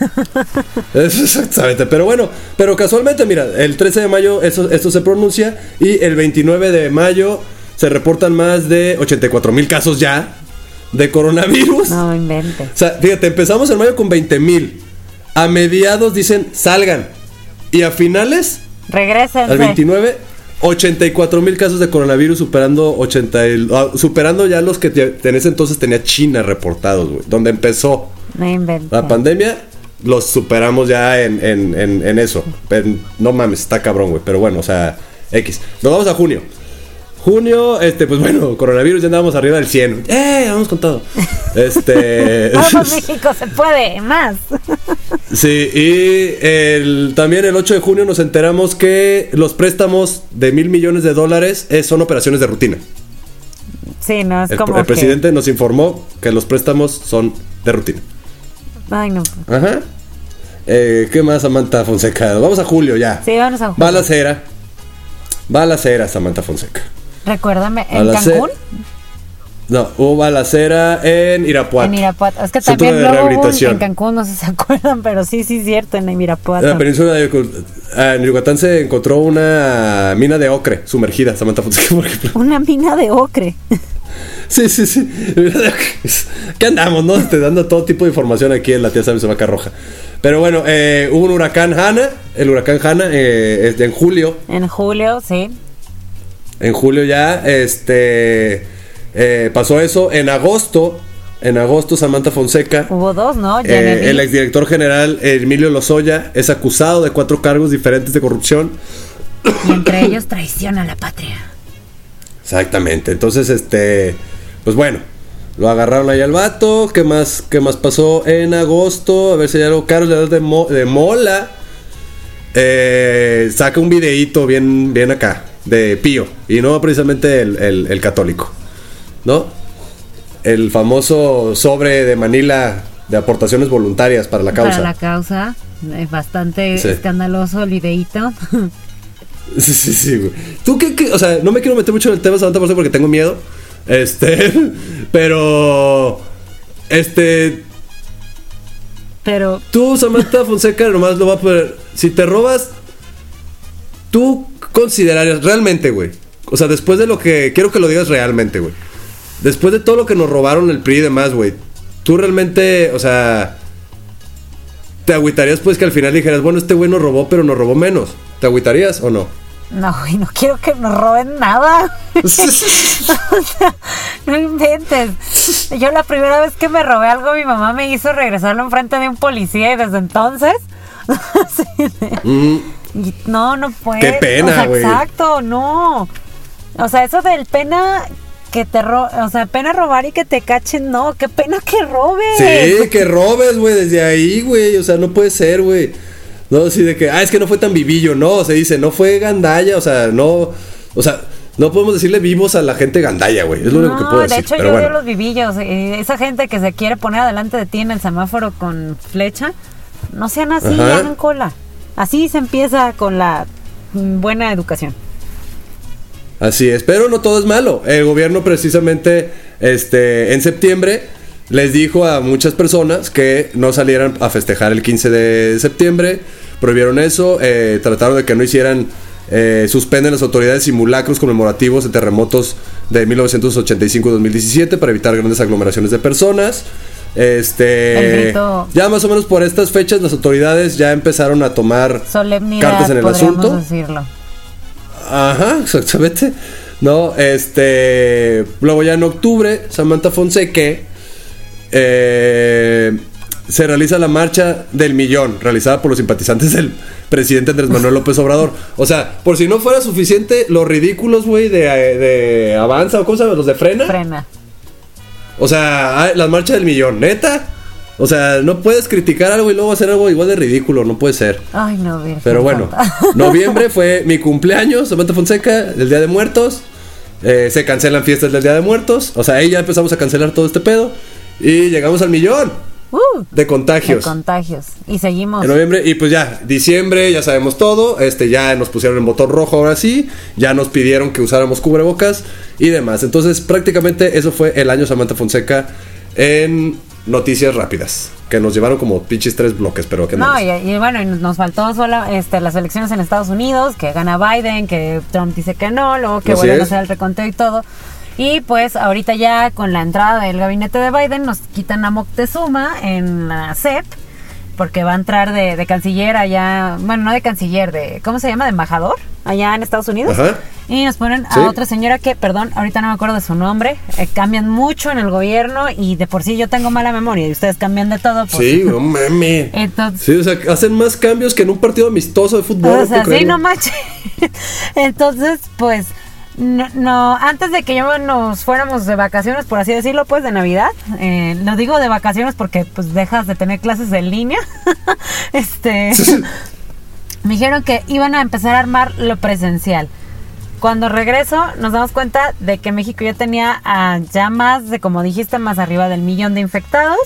Exactamente, pero bueno, pero casualmente, mira, el 13 de mayo eso, esto se pronuncia y el 29 de mayo se reportan más de 84 mil casos ya de coronavirus. no inventes. O sea, fíjate, empezamos en mayo con 20 mil. A mediados dicen salgan. Y a finales, Regrésense. al 29, 84 mil casos de coronavirus superando 80 y- ah, superando ya los que en ese entonces tenía China reportados, güey. Donde empezó la pandemia, los superamos ya en, en- en- en eso. Pero no mames, está cabrón, güey. Pero bueno, o sea, X. Nos vamos a junio. Junio, este, pues bueno, coronavirus ya andábamos arriba del 100. ¡Eh! Vamos con todo. Este. Vamos, México, se puede. Más. Sí, y el, también el 8 de junio nos enteramos que los préstamos de mil millones de dólares eh, son operaciones de rutina. Sí, no, es El, como. el que- presidente nos informó que los préstamos son de rutina. Ay, no. Ajá. Eh, ¿Qué más, Samantha Fonseca? Vamos a julio ya. Sí, vamos a jugar. Balacera. Balacera, Samantha Fonseca. Recuérdame, ¿en. Cancún? No, hubo balacera en Irapuato. En Irapuato. Es que Centro también de luego hubo en Cancún, no sé si se acuerdan, pero sí, sí, es cierto, en En Irapuato. la península de Yuc- ah, en Yucatán se encontró una mina de ocre sumergida, Samantha Fonseca, por ejemplo. Una mina de ocre. Sí, sí, sí. ¿Qué andamos, no? Te dando todo tipo de información aquí en la tía Sabes Vaca Roja. Pero bueno, eh, hubo un huracán Hanna. El huracán Hanna eh, es de- en julio. En julio, sí. En julio ya, este. eh, pasó eso. En agosto, en agosto, Samantha Fonseca. Hubo dos, ¿no? eh, el exdirector general Emilio Lozoya es acusado de cuatro cargos diferentes de corrupción. Y entre ellos traición a la patria. Exactamente. Entonces, este, pues bueno, lo agarraron ahí al vato. ¿Qué más, qué más pasó en agosto? A ver si hay algo. Carlos Leal de, Mo- de Mola eh, saca un videíto bien, bien acá de Pío y no precisamente el, el- el católico, ¿no? El famoso sobre de Manila de aportaciones voluntarias para la causa. Para la causa. Es bastante Sí. escandaloso el videíto. Sí, sí, sí, güey. ¿Tú qué, qué? O sea, no me quiero meter mucho en el tema Samantha porque tengo miedo. Este, pero. Este. Pero Tú, Samantha Fonseca, nomás lo va a poner. Si te robas. Tú considerarías. Realmente, güey. O sea, después de lo que. Quiero que lo digas realmente, güey. Después de todo lo que nos robaron el PRI y demás, güey. Tú realmente. O sea. Te agüitarías, pues, que al final dijeras, bueno, este güey nos robó, pero nos robó menos. ¿Te agüitarías o no? no, güey, no quiero que nos roben nada. O sea, no inventes. Yo la primera vez que me robé algo, mi mamá me hizo regresarlo enfrente de un policía y desde entonces. sí, de- Mm. no, no puede. Qué pena, O sea, güey. exacto, no. O sea, eso del pena que te ro o sea, pena robar y que te cachen, no, qué pena que robes. Sí, que robes, güey, desde ahí, güey. O sea, no puede ser, güey. No, así de que, ah, es que no fue tan vivillo. No, se dice, no fue gandalla. O sea, no. O sea, no podemos decirle vivos a la gente gandalla, güey. Es lo único que puedo de decir. hecho pero yo bueno. odio los vivillos. eh, esa gente que se quiere poner adelante de ti en el semáforo con flecha, no sean así, Ajá. hagan cola. Así se empieza con la mm, buena educación. Así es, pero no todo es malo. El gobierno precisamente este en septiembre les dijo a muchas personas que no salieran a festejar el 15 de septiembre, prohibieron eso, eh, trataron de que no hicieran, eh, suspenden las autoridades simulacros conmemorativos de terremotos de 1985-2017 para evitar grandes aglomeraciones de personas. Este, ya más o menos por estas fechas las autoridades ya empezaron a tomar Solemnidad, cartas en el asunto. decirlo. Ajá, exactamente. No, este. Luego ya en octubre, Samantha Fonseca eh, se realiza la marcha del millón, realizada por los simpatizantes del presidente Andrés Manuel López Obrador. O sea, por si no fuera suficiente, los ridículos, güey, de, de Avanza, o llama, los de Frena. Frena. O sea, ah, la marcha del millón, neta. O sea, no puedes criticar algo y luego hacer algo igual de ridículo, no puede ser. Ay, no, Virgen Pero bueno, noviembre fue mi cumpleaños, Samantha Fonseca, el Día de Muertos. Eh, se cancelan fiestas del Día de Muertos. O sea, ahí ya empezamos a cancelar todo este pedo. Y llegamos al millón Uh, de de contagios. contagios. Y seguimos. En noviembre, y pues ya, diciembre, ya sabemos todo. Este, ya nos pusieron el botón rojo ahora sí. Ya nos pidieron que usáramos cubrebocas y demás. Entonces, prácticamente eso fue el año Samantha Fonseca en noticias rápidas. Que nos llevaron como pinches tres bloques, pero que No, y, y bueno, y nos faltó solo este, las elecciones en Estados Unidos, que gana Biden, que Trump dice que no, luego que Así vuelven a hacer el reconteo y todo. Y pues ahorita ya con la entrada del gabinete de Biden nos quitan a Moctezuma en la CEP, porque va a entrar de, de canciller allá, bueno, no de canciller, de, ¿cómo se llama? De embajador allá en Estados Unidos. Ajá. Y nos ponen a Sí. otra señora que, perdón, ahorita no me acuerdo de su nombre, eh, cambian mucho en el gobierno y de por sí yo tengo mala memoria y ustedes cambian de todo. pues, Sí, no mames. Entonces, Sí, o sea, hacen más cambios que en un partido amistoso de fútbol. o sea, sí, no manches. Entonces, pues, no, no, antes de que ya nos fuéramos de vacaciones, por así decirlo, pues de Navidad, eh, lo digo de vacaciones porque pues dejas de tener clases en línea. este, me dijeron que iban a empezar a armar lo presencial. Cuando regreso nos damos cuenta de que México ya tenía ah, ya más de, como dijiste, más arriba del millón de infectados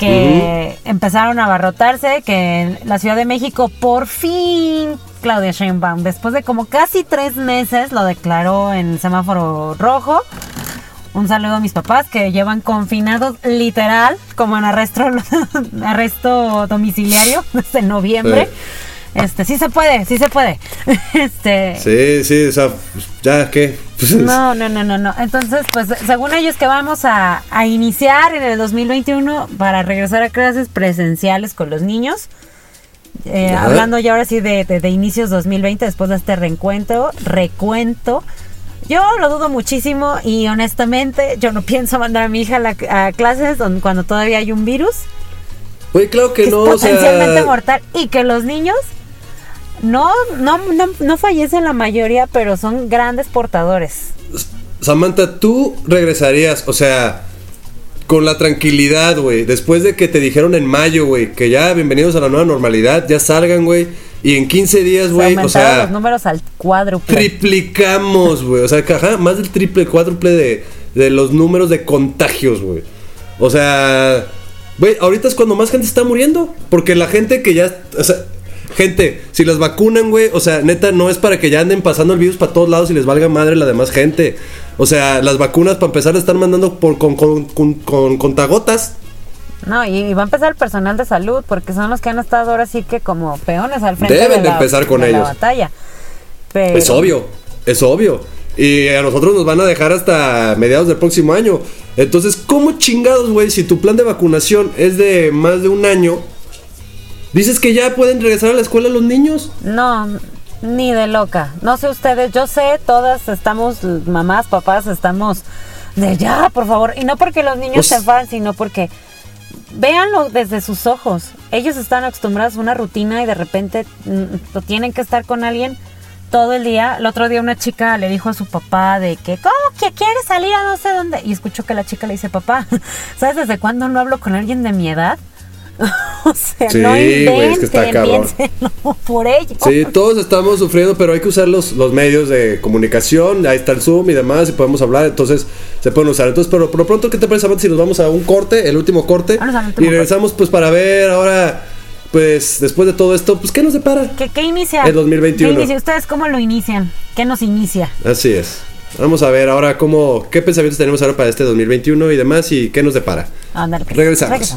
que empezaron a abarrotarse, que la Ciudad de México por fin, Claudia Sheinbaum, después de como casi tres meses, lo declaró en semáforo rojo. Un saludo a mis papás que llevan confinados literal, como en arresto, arresto domiciliario desde noviembre. Este, sí se puede, sí se puede. Este, Sí, sí, o sea, pues, ya, ¿qué? Pues, no, no, no, no, no. Entonces, pues según ellos que vamos a, a iniciar en el 2021 para regresar a clases presenciales con los niños. Eh, hablando ya ahora sí de, de- de inicios 2020, después de este reencuentro, recuento. Yo lo dudo muchísimo y honestamente yo no pienso mandar a mi hija a, la- a clases donde- cuando todavía hay un virus Oye, claro que que no, es o sea... potencialmente mortal y que los niños no, no, no, no fallecen la mayoría, pero son grandes portadores. Samantha, tú regresarías, o sea, con la tranquilidad, güey, después de que te dijeron en mayo, güey, que ya bienvenidos a la nueva normalidad, ya salgan, güey, y en 15 días, güey, o sea, los números al cuádruple. triplicamos, güey, o sea, ajá, más del triple, cuádruple de, de los números de contagios, güey. O sea, güey, ahorita es cuando más gente está muriendo, porque la gente que ya, o sea, gente, si las vacunan, güey, o sea, neta, no es para que ya anden pasando el virus para todos lados y les valga madre la demás gente. O sea, las vacunas, para empezar, están mandando por, con, con, con, con contagotas. No, y, y va a empezar el personal de salud, porque son los que han estado ahora sí que como peones al frente Deben de, de la, empezar con de la ellos. batalla. Pero, Es obvio, es obvio. Y a nosotros nos van a dejar hasta mediados del próximo año. Entonces, ¿cómo chingados, güey? Si tu plan de vacunación es de más de un año, dices que ya pueden regresar a la escuela los niños. No, ni de loca. No sé ustedes, yo sé, todas estamos, mamás, papás, estamos de ya, por favor. Y no porque los niños Pues- se enfaden, sino porque véanlo desde sus ojos. Ellos están acostumbrados a una rutina y de repente mm, lo tienen que estar con alguien todo el día. El otro día una chica le dijo a su papá de que, ¿cómo que quiere salir a no sé dónde? Y escucho que la chica le dice, papá, ¿sabes desde cuándo no hablo con alguien de mi edad? o sea, Sí, no inventen, es que está cabrón. por ello. Sí, todos estamos sufriendo, pero hay que usar los, los medios de comunicación. Ahí está el Zoom y demás, y podemos hablar, entonces se pueden usar. Entonces, pero por lo pronto, ¿qué te parece, si nos vamos a un corte, el último corte? Último y regresamos, pues, para ver ahora, pues, después de todo esto, pues, ¿qué nos depara? ¿Qué, qué inicia? El 2021. ¿Qué inicia? ¿Ustedes cómo lo inician? ¿Qué nos inicia? Así es. Vamos a ver ahora cómo, qué pensamientos tenemos ahora para este 2021 y demás, y qué nos depara. Ándale, pues. Regresamos.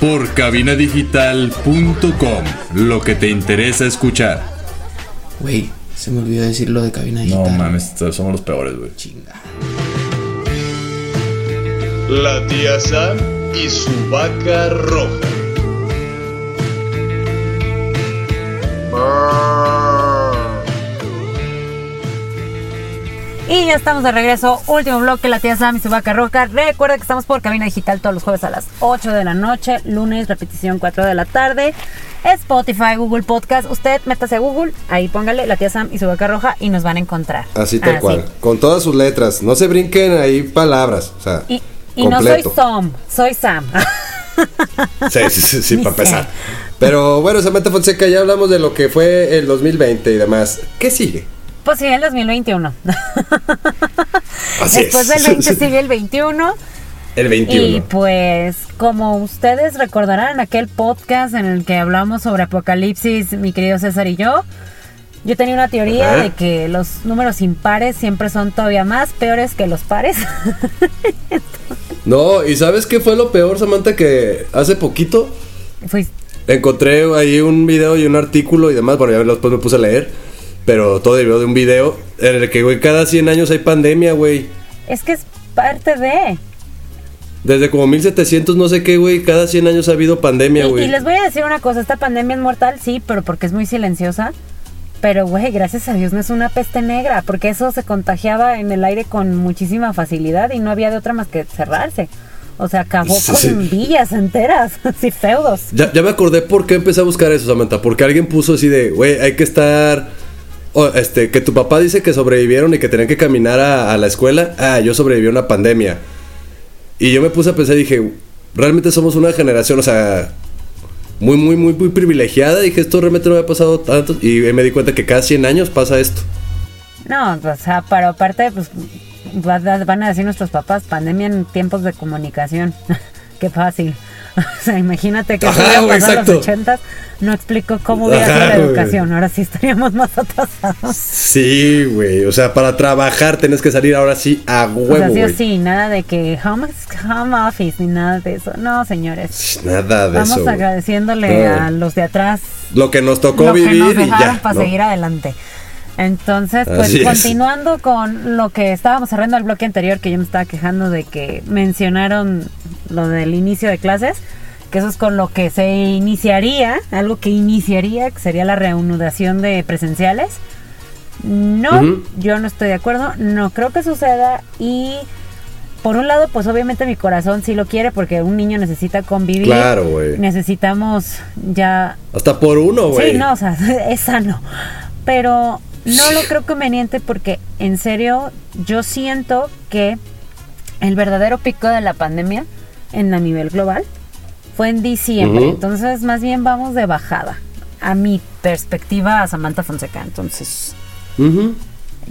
por cabinadigital.com. Lo que te interesa escuchar. Güey, se me olvidó decir lo de cabina digital. No mames, somos los peores, güey. Chinga. La tía Sam y su vaca roja. Y ya estamos de regreso. Último bloque, la tía Sam y su vaca roja. Recuerda que estamos por Cabina Digital todos los jueves a las 8 de la noche. Lunes, repetición 4 de la tarde. Spotify, Google Podcast. Usted métase a Google, ahí póngale la tía Sam y su vaca roja y nos van a encontrar. Así tal cual. Con todas sus letras. No se brinquen ahí palabras. O sea, y, y no soy Sam, soy Sam. sí, sí, sí, sí para empezar. Pero bueno, Samantha Fonseca, ya hablamos de lo que fue el 2020 y demás. ¿Qué sigue? Pues sigue el 2021. Así Después es. del 20 sigue el 21. El 21. Y pues, como ustedes recordarán, aquel podcast en el que hablamos sobre Apocalipsis, mi querido César y yo, yo tenía una teoría Ajá. de que los números impares siempre son todavía más peores que los pares. No, ¿y sabes qué fue lo peor, Samantha? Que hace poquito encontré ahí un video y un artículo y demás. Bueno, ya después me puse a leer. Pero todo derivó de un video en el que, güey, cada 100 años hay pandemia, güey. es que es parte de... Desde como 1700, no sé qué, güey, cada 100 años ha habido pandemia, Y, güey. y les voy a decir una cosa, esta pandemia es mortal, sí, pero porque es muy silenciosa. Pero, güey, gracias a Dios no es una peste negra, porque eso se contagiaba en el aire con muchísima facilidad y no había de otra más que cerrarse. O sea, acabó Sí, con sí. villas enteras, así feudos. Ya, ya me acordé por qué empecé a buscar eso, Samantha. Porque alguien puso así de, güey, hay que estar. Este, que tu papá dice que sobrevivieron y que tenían que caminar a, la escuela. Ah, yo sobreviví a una pandemia. Y yo me puse a pensar y dije, realmente somos una generación, o sea, muy, muy, muy, muy privilegiada. Dije, esto realmente no me ha pasado tanto. Y me di cuenta que cada 100 años pasa esto. No, o sea, pero aparte, pues va- van a decir nuestros papás, pandemia en tiempos de comunicación. Qué fácil. O sea, imagínate que Ajá, güey, los ochentas, no explico cómo hubiera sido la güey. educación. Ahora sí estaríamos más atrasados. Sí, güey. O sea, para trabajar tenés que salir ahora sí a O huevo, sea, sí o güey. sí, nada de que home, home office ni nada de eso. No, señores. Nada de Vamos eso. güey. agradeciéndole No. a los de atrás Lo que nos tocó lo que vivir nos y ya. para ¿no? seguir adelante. Entonces, pues Así es. continuando con lo que estábamos cerrando el bloque anterior, que yo me estaba quejando de que mencionaron lo del inicio de clases, que eso es con lo que se iniciaría, algo que iniciaría, que sería la reanudación de presenciales. No, yo no estoy de acuerdo, no creo que suceda y por un lado, pues obviamente mi corazón sí lo quiere porque un niño necesita convivir. Claro, güey. Necesitamos ya Hasta por uno, güey. Sí, no, o sea, es sano. Pero no lo creo conveniente porque, en serio, yo siento que el verdadero pico de la pandemia en a nivel global fue en diciembre. Entonces, más bien vamos de bajada. A mi perspectiva, a Samantha Fonseca. Entonces,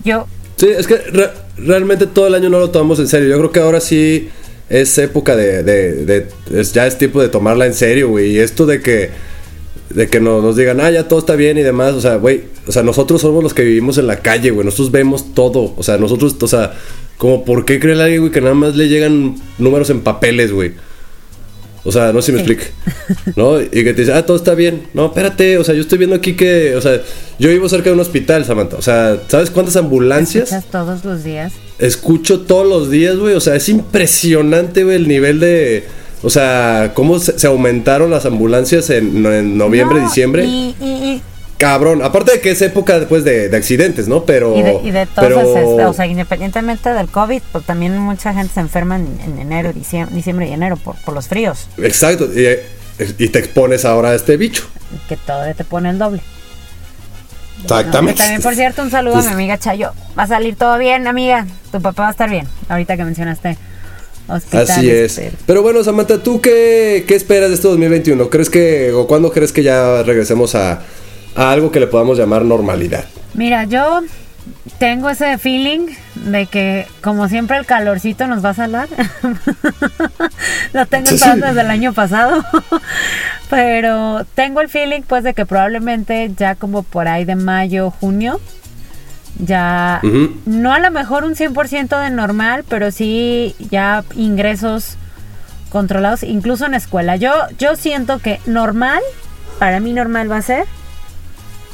yo Sí, es que re- realmente todo el año no lo tomamos en serio. Yo creo que ahora sí es época de... de- de- es, ya es tiempo de tomarla en serio, güey. Y esto de que... De que no- nos digan, ah, ya todo está bien y demás. O sea, güey, o sea, nosotros somos los que vivimos en la calle, güey. Nosotros vemos todo. O sea, nosotros, o sea, como por qué cree alguien, güey, que nada más le llegan números en papeles, güey. O sea, no sé si me Sí. explique. ¿No? Y que te dice, ah, todo está bien. No, espérate, o sea, yo estoy viendo aquí que, o sea, yo vivo cerca de un hospital, Samantha. O sea, ¿sabes cuántas ambulancias? escuchas todos los días. Escucho todos los días, güey. O sea, es impresionante, güey, el nivel de. O sea, cómo se, se aumentaron las ambulancias en, en noviembre, No, diciembre. Y, y- y- Cabrón. Aparte de que es época después de, de accidentes, ¿no? Pero. y de, y de todas pero- esas, o sea, independientemente del COVID, pues también mucha gente se enferma en, en enero, diciembre, diciembre y enero por, por los fríos, Exacto. Y, y te expones ahora a este bicho. que todavía te pone el doble. Exactamente. También, por cierto, un saludo Pues- a mi amiga Chayo. Va a salir todo bien, amiga. Tu papá va a estar bien. Ahorita que mencionaste hospitales. Así es. pero- Pero bueno, Samantha, ¿tú qué, qué esperas de este 2021? ¿Crees que, o cuándo crees que ya regresemos a, a algo que le podamos llamar normalidad? Mira, yo tengo ese feeling de que, como siempre, el calorcito nos va a salar. Lo tengo Sí, esperando sí. desde el año pasado. Pero tengo el feeling, pues, de que probablemente ya como por ahí de mayo, junio, ya, no a lo mejor un 100% de normal, pero sí ya ingresos controlados, incluso en escuela. Yo, yo siento que normal, para mí normal va a ser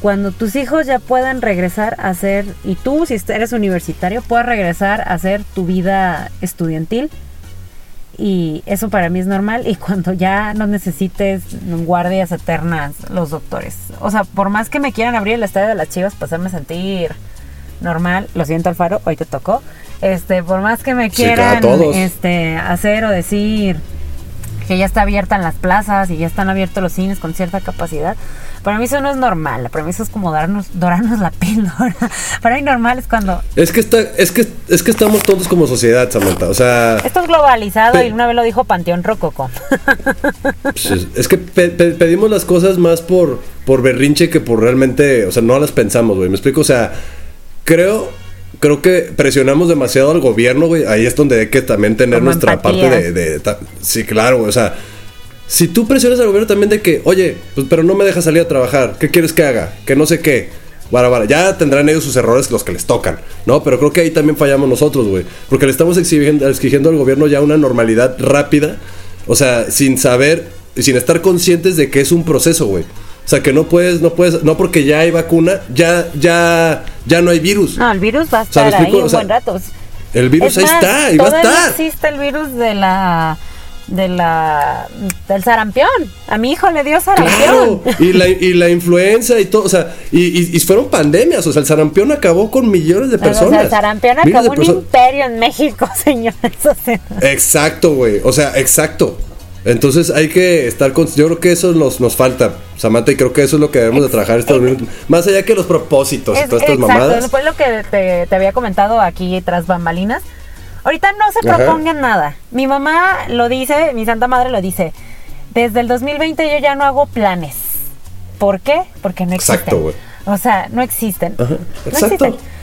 cuando tus hijos ya puedan regresar a hacer, y tú si eres universitario, puedas regresar a hacer tu vida estudiantil. Y eso para mí es normal. Y cuando ya no necesites guardias eternas los doctores. O sea, por más que me quieran abrir el estadio de las chivas para hacerme sentir normal, lo siento Alfaro, hoy te tocó. Este, por más que me quieran este, hacer o decir que ya está abierta en las plazas y ya están abiertos los cines con cierta capacidad. Para mí eso no es normal, para mí eso es como darnos, dorarnos la píldora. Para mí normal es cuando Es que, está, es, que, es que estamos todos como sociedad, Samantha. O sea, esto es globalizado y una vez lo dijo Panteón Rococo. pues, es- es que pe- pe- pedimos las cosas más por, por berrinche que por realmente, o sea, no las pensamos, güey. ¿Me explico? O sea, creo, creo que presionamos demasiado al gobierno, güey. Ahí es donde hay que también tener Como nuestra empatía. parte de, de- Sí, claro, güey. O sea, si tú presionas al gobierno también de que, oye, pues pero no me dejas salir a trabajar, ¿qué quieres que haga? Que no sé qué. Vara, vara. Ya tendrán ellos sus errores los que les tocan, ¿no? Pero creo que ahí también fallamos nosotros, güey. Porque le estamos exigiendo, exigiendo al gobierno ya una normalidad rápida. O sea, sin saber y sin estar conscientes de que es un proceso, güey. O sea, que no puedes, no puedes, no porque ya hay vacuna, ya, ya, ya no hay virus. No, el virus va a O sea, estar ¿me ahí un O sea, buen rato. El virus Es ahí más, está, y va a estar. existe el virus de la de la del sarampión. A mi hijo le dio sarampión. Claro, y la, y la influenza y todo, o sea, y, y- y fueron pandemias, o sea, el sarampión acabó con millones de Pero, o sea, personas. el sarampión acabó un personas. imperio en México, señores. O sea, Exacto, güey, o sea, exacto. Entonces hay que estar con... Yo creo que eso nos, nos falta, Samantha, y creo que eso es lo que debemos de trabajar este 2020. Más allá que los propósitos y es- todas estas exacto, mamadas. fue lo que te, te había comentado aquí tras bambalinas. Ahorita no se Ajá. propongan nada. Mi mamá lo dice, mi santa madre lo dice. Desde el 2020 yo ya no hago planes. ¿Por qué? Porque no existen. Exacto, güey. O sea, no existen. Ajá, No exacto. existen.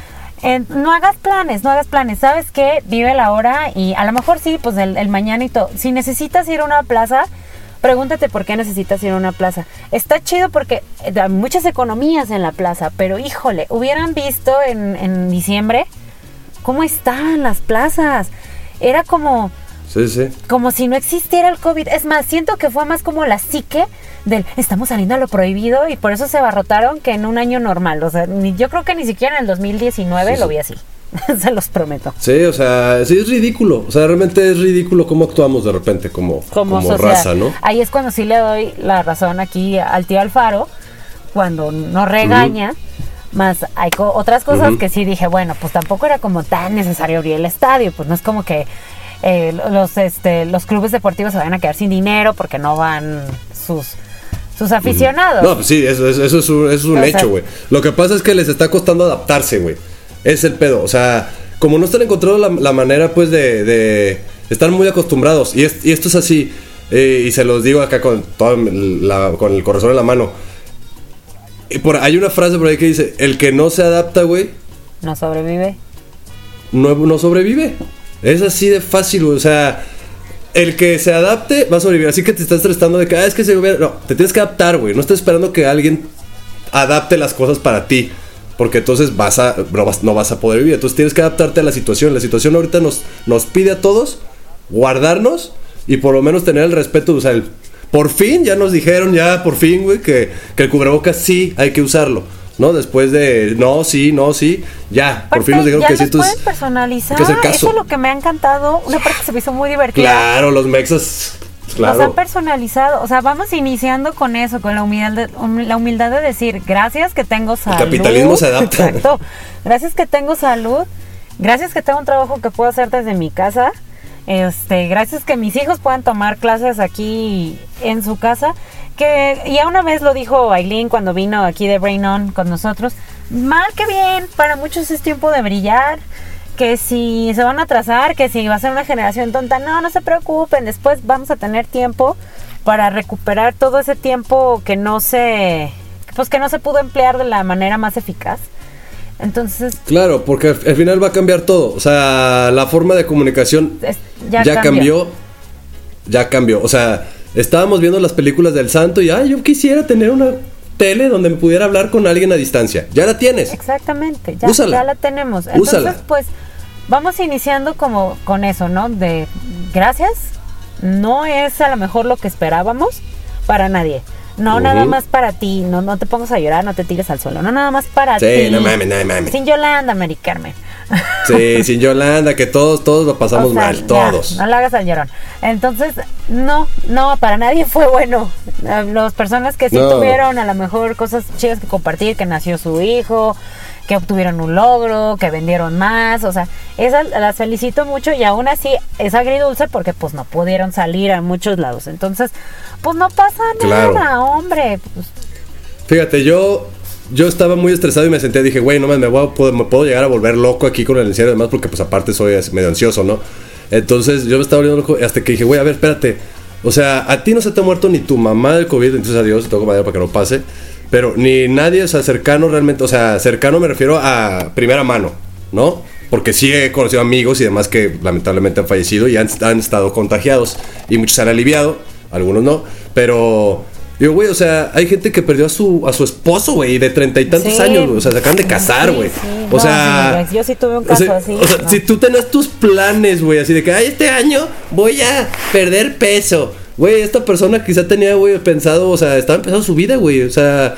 No hagas planes, no hagas planes. ¿Sabes qué? Vive la hora y a lo mejor sí, pues el, el mañana y todo. Si necesitas ir a una plaza, pregúntate por qué necesitas ir a una plaza. Está chido porque eh, hay muchas economías en la plaza, pero híjole, hubieran visto en, en diciembre cómo estaban las plazas. Era como, Sí, sí. como si no existiera el COVID. Es más, siento que fue más como la psique del estamos saliendo a lo prohibido y por eso se abarrotaron que en un año normal. O sea, ni- yo creo que ni siquiera en el 2019 Sí, lo vi así. se los prometo. Sí, o sea, sí es ridículo. O sea, realmente es ridículo cómo actuamos de repente como, Como, raza, ¿no? Ahí es cuando sí le doy la razón aquí al tío Alfaro, cuando no regaña. Más hay co- otras cosas que sí dije, bueno, pues tampoco era como tan necesario abrir el estadio, pues no es como que eh, los este los clubes deportivos se vayan a quedar sin dinero porque no van sus sus aficionados. No, pues sí, eso, eso- eso es un, eso es un O hecho, güey. Lo que pasa es que les está costando adaptarse, güey. Es el pedo. O sea, como no están encontrando la, la manera, pues, de, de estar muy acostumbrados. Y, es- y esto es así. eh, y se los digo acá con, la- con el corazón en la mano. Y por, hay una frase por ahí que dice, el que no se adapta, güey, No sobrevive. no, no sobrevive. Es así de fácil, güey. O sea, el que se adapte va a sobrevivir. Así que te estás tratando de que, ah, es que se hubiera. No, te tienes que adaptar, güey. No estás esperando que alguien adapte las cosas para ti. Porque entonces vas a, no, vas, no vas a poder vivir. Entonces tienes que adaptarte a la situación. La situación ahorita nos, nos pide a todos guardarnos y por lo menos tener el respeto. O sea, el- por fin ya nos dijeron, ya por fin, güey, que, que el cubrebocas sí hay que usarlo. ¿No? Después de no, sí, no, sí, ya. Por fin nos dijeron que sí. pueden personalizar. que hacer caso. Eso es lo que me ha encantado. Una parte que se me hizo muy divertida. Claro, los mexas. Los han Claro. personalizado. O sea, vamos iniciando con eso, con la humildad, de, hum- la humildad de decir, gracias que tengo salud. capitalismo se adapta. Exacto. Gracias que tengo salud. Gracias que tengo un trabajo que puedo hacer desde mi casa. Este, gracias que mis hijos puedan tomar clases aquí en su casa. Que ya una vez lo dijo Aileen cuando vino aquí de Brain On con nosotros. Mal que bien, para muchos es tiempo de brillar. que si se van a atrasar, que si va a ser una generación tonta, no, no se preocupen, después vamos a tener tiempo para recuperar todo ese tiempo que no se pues que no se pudo emplear de la manera más eficaz. Entonces, Claro, porque al, al final va a cambiar todo. O sea, la forma de comunicación es- ya, ya, cambió. Ya cambió. O sea, estábamos viendo las películas del santo y, ay, yo quisiera tener una tele donde me pudiera hablar con alguien a distancia. Ya la tienes. Exactamente, ya, Úsala. ya la tenemos. Entonces, Úsala. pues vamos iniciando como con eso, ¿no? De gracias. No es a lo mejor lo que esperábamos para nadie. No nada más para ti, no, no te pongas a llorar, no te tires al suelo, no nada más para Sí, ti. no mames, no mames. Sin Yolanda, Mary Carmen. Sí, sin Yolanda, que todos, todos lo pasamos O sea, mal, ya, todos. no le hagas al llorón. Entonces, no, no, para nadie fue bueno. Eh, Las personas que sí No. tuvieron a lo mejor cosas chidas que compartir, que nació su hijo, que obtuvieron un logro, que vendieron más, o sea, esas las felicito mucho y aún así es agridulce porque pues no pudieron salir a muchos lados. Entonces, pues no pasa Claro. nada, hombre. Pues, Fíjate, yo, yo estaba muy estresado y me senté, dije, güey, no mames, me, voy a- puedo, me llegar a volver loco aquí con el encierro y demás, porque pues aparte soy medio ansioso, ¿no? Entonces yo me estaba volviendo loco hasta que dije, güey, a ver, espérate. O sea, a ti no se te ha muerto ni tu mamá del COVID, entonces adiós, toco madera para que no pase. Pero ni nadie, o sea, cercano realmente, o sea, cercano me refiero a primera mano, ¿no? Porque sí he conocido amigos y demás que lamentablemente han fallecido y han, han estado contagiados. Y muchos se han aliviado, algunos no. Pero, digo, güey, o sea, hay gente que perdió a su, a su esposo, güey, de treinta y tantos Sí. años, güey, o sea, se acaban de casar, güey. sí. O No, sea, yo sí tuve un o caso sea, así, O sea, no. si tú tenías tus planes, güey, así de que, ay, este año voy a perder peso. Güey, esta persona quizá tenía, güey, pensado, o sea, estaba empezando su vida, güey, o sea...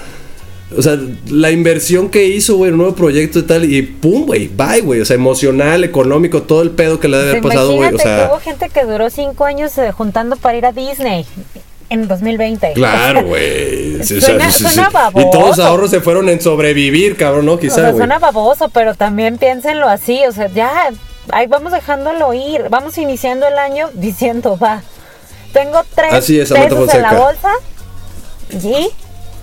O sea, la inversión que hizo, güey, un nuevo proyecto y tal, y pum, güey, bye, güey. O sea, emocional, económico, todo el pedo que le debe haber pasado, güey. O sea, hubo gente que duró cinco años eh, juntando para ir a Disney en 2020. claro, güey. Sí, o Suena- sí, sí, suena sí. Y todos los ahorros se fueron en sobrevivir, cabrón, ¿no? O Quizá, sea, güey. suena baboso, pero también piénsenlo así. O sea, ya, ahí vamos dejándolo ir. Vamos iniciando el año diciendo, va, tengo tres Así es, pesos en la Fonseca. bolsa y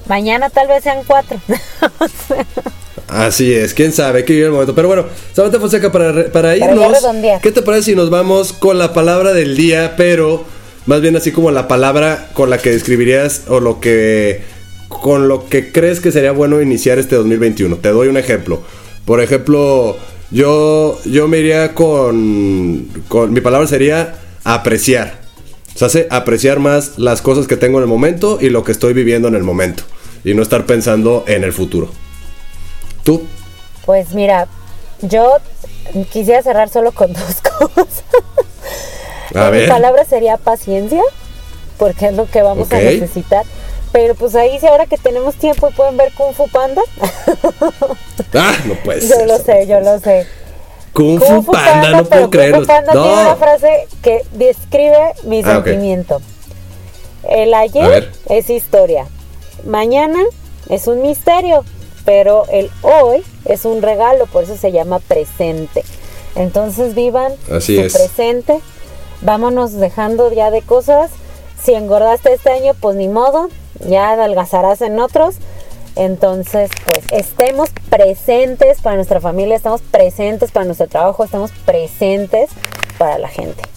mañana tal vez sean cuatro. Así es, quién sabe, que vivir el momento. Pero bueno, Samantha Fonseca, para, para irnos. ¿qué te parece si nos vamos con la palabra del día, pero más bien así como la palabra con la que describirías o lo que con lo que crees que sería bueno iniciar este 2021? Te doy un ejemplo. Por ejemplo, yo yo me iría con con mi palabra sería apreciar. O sea, hace apreciar más las cosas que tengo en el momento y lo que estoy viviendo en el momento y no estar pensando en el futuro. ¿Tú? Pues mira, yo quisiera cerrar solo con dos cosas. A Mi ver. palabra sería paciencia, porque es lo que vamos a necesitar. Pero pues ahí sí, ahora que tenemos tiempo y pueden ver Kung Fu Panda. Ah, no puede yo lo sé, yo lo sé. Kung Fu Panda, no pero puedo Kung creerlo. Fu Panda tiene una No. frase que describe mi Ah, sentimiento. El ayer es historia. Mañana es un misterio. Pero el hoy es un regalo, por eso se llama presente. Entonces vivan Así su es. presente. Vámonos dejando ya de cosas. Si engordaste este año, pues ni modo. Ya adelgazarás en otros. Entonces, pues estemos presentes para nuestra familia, estamos presentes para nuestro trabajo, estamos presentes para la gente.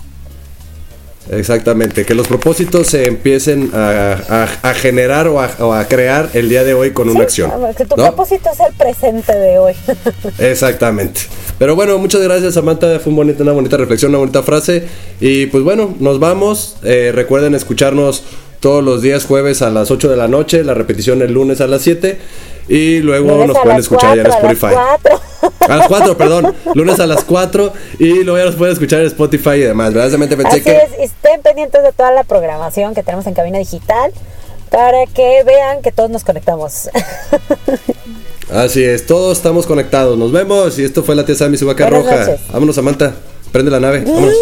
Exactamente, que los propósitos se empiecen a, a- a generar o a, o a crear el día de hoy con una acción. Que tu ¿no? propósito es el presente de hoy. Exactamente. Pero bueno, muchas gracias Samantha, fue un bonito- una bonita reflexión, una bonita frase. Y pues bueno, nos vamos. Eh, recuerden escucharnos todos los días jueves a las 8 de la noche, la repetición el lunes a las 7. Y luego Lunes nos pueden escuchar ya en cuatro, a las Spotify. cuatro. A las 4, perdón. Lunes a las 4. Y luego ya nos pueden escuchar en Spotify y demás. Verdaderamente pensé Así que. es, estén pendientes de toda la programación que tenemos en cabina digital para que vean que todos nos conectamos. Así es, todos estamos conectados. Nos vemos. Y esto fue la tía Sammy su vaca Buenas roja. noches. Vámonos, Samantha. Prende la nave. Vámonos.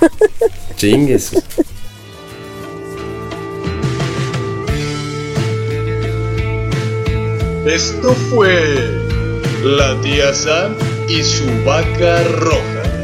Chingues. Esto fue la tía Sam y su vaca roja.